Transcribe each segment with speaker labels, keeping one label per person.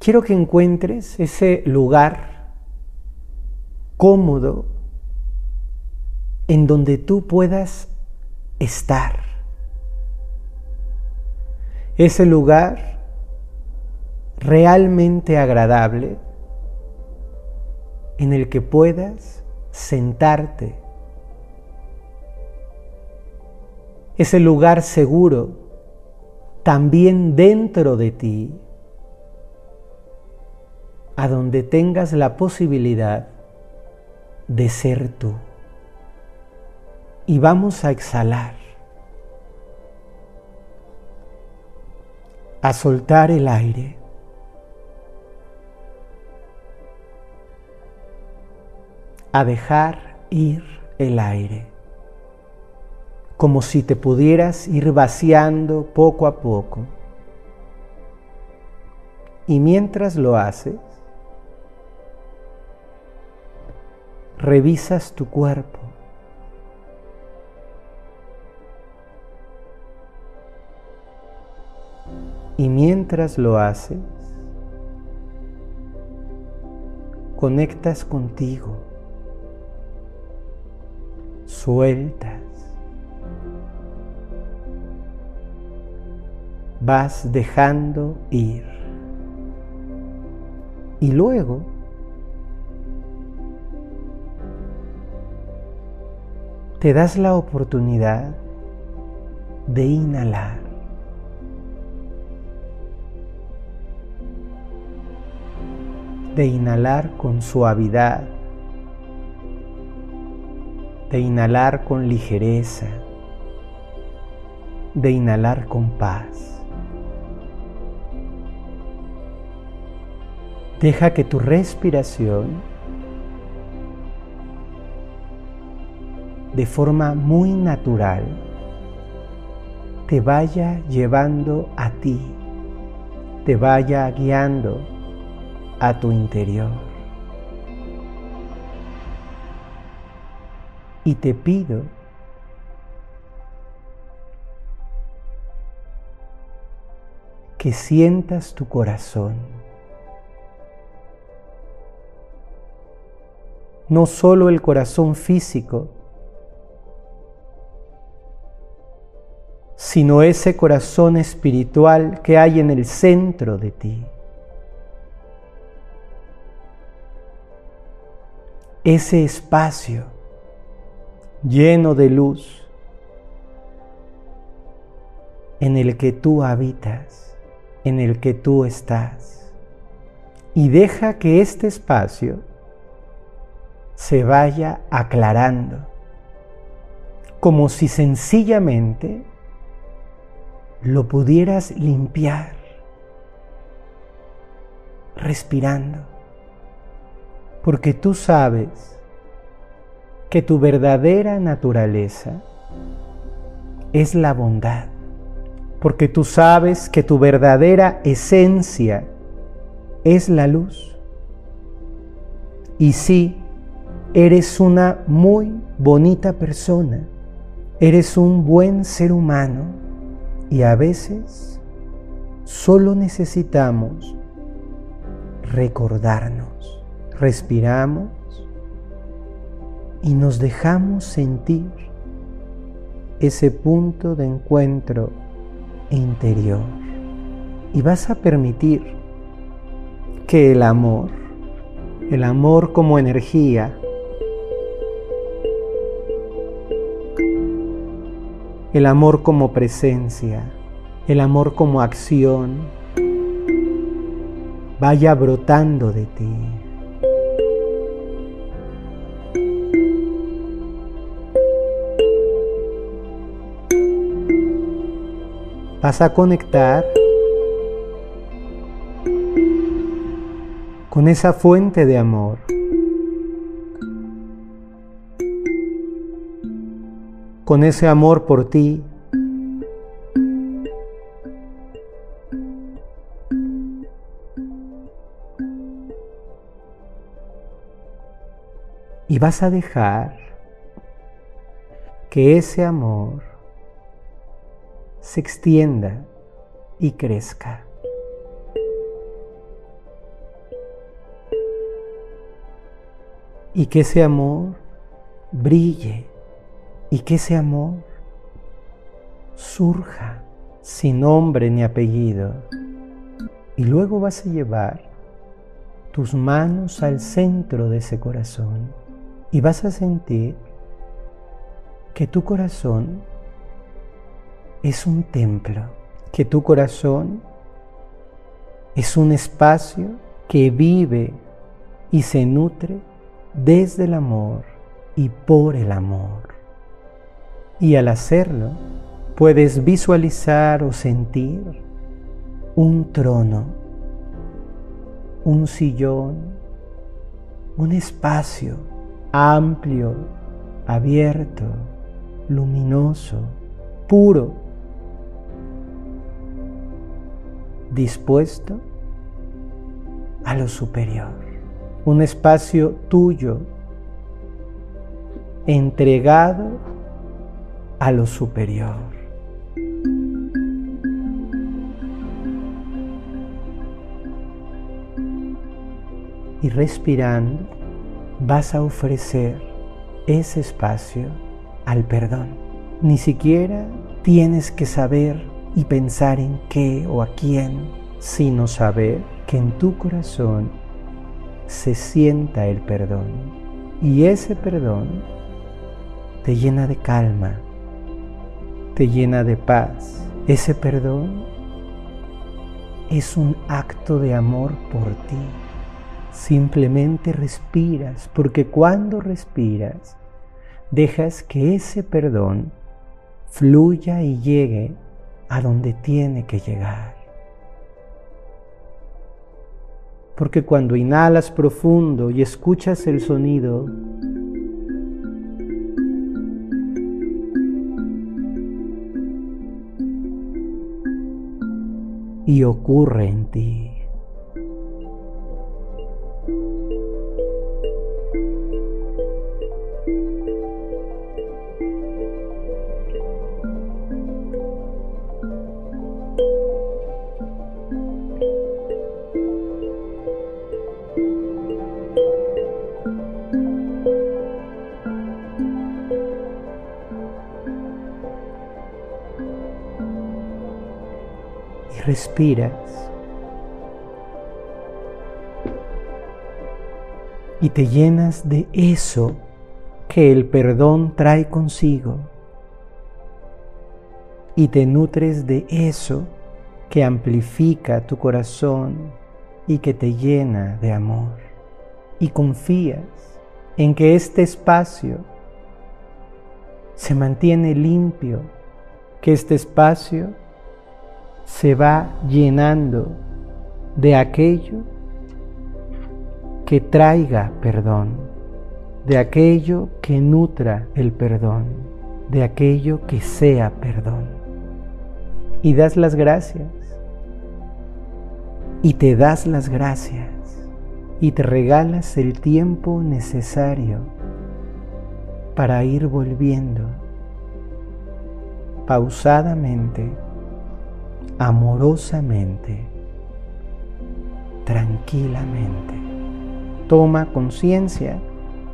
Speaker 1: quiero que encuentres ese lugar cómodo en donde tú puedas estar. Ese lugar realmente agradable en el que puedas sentarte. Ese lugar seguro también dentro de ti, a donde tengas la posibilidad de ser tú. Y vamos a exhalar, a soltar el aire. a dejar ir el aire, como si te pudieras ir vaciando poco a poco. Y mientras lo haces, revisas tu cuerpo. Y mientras lo haces, conectas contigo sueltas. Vas dejando ir. Y luego te das la oportunidad de inhalar. De inhalar con suavidad de inhalar con ligereza, de inhalar con paz. Deja que tu respiración de forma muy natural te vaya llevando a ti, te vaya guiando a tu interior. y te pido que sientas tu corazón. No solo el corazón físico, sino ese corazón espiritual que hay en el centro de ti. Ese espacio lleno de luz en el que tú habitas, en el que tú estás. Y deja que este espacio se vaya aclarando, como si sencillamente lo pudieras limpiar, respirando, porque tú sabes que tu verdadera naturaleza es la bondad, porque tú sabes que tu verdadera esencia es la luz. Y sí, eres una muy bonita persona, eres un buen ser humano y a veces solo necesitamos recordarnos. Respiramos y nos dejamos sentir ese punto de encuentro interior. Y vas a permitir que el amor, el amor como energía, el amor como presencia, el amor como acción, vaya brotando de ti. vas a conectar con esa fuente de amor. con ese amor por ti. Y vas a dejar que ese amor se extienda y crezca. Y que ese amor brille y que ese amor surja sin nombre ni apellido. Y luego vas a llevar tus manos al centro de ese corazón y vas a sentir que tu corazón es un templo, que tu corazón es un espacio que vive y se nutre desde el amor y por el amor. Y al hacerlo, puedes visualizar o sentir un trono, un sillón, un espacio amplio, abierto, luminoso, puro, dispuesto a lo superior. Un espacio tuyo, entregado a lo superior. Y respirando, vas a ofrecer ese espacio al perdón. Ni siquiera tienes que saber y pensar en qué o a quién, sino saber que en tu corazón se sienta el perdón. Y ese perdón te llena de calma, te llena de paz. Ese perdón es un acto de amor por ti. Simplemente respiras, porque cuando respiras, dejas que ese perdón fluya y llegue a donde tiene que llegar. Porque cuando inhalas profundo y escuchas el sonido, y ocurre en ti. Respiras y te llenas de eso que el perdón trae consigo. Y te nutres de eso que amplifica tu corazón y que te llena de amor. Y confías en que este espacio se mantiene limpio, que este espacio se va llenando de aquello que traiga perdón, de aquello que nutra el perdón, de aquello que sea perdón. Y das las gracias. Y te das las gracias. Y te regalas el tiempo necesario para ir volviendo pausadamente amorosamente, tranquilamente. Toma conciencia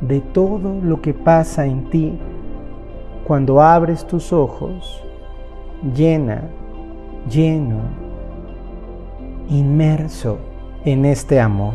Speaker 1: de todo lo que pasa en ti cuando abres tus ojos, llena, lleno, inmerso en este amor.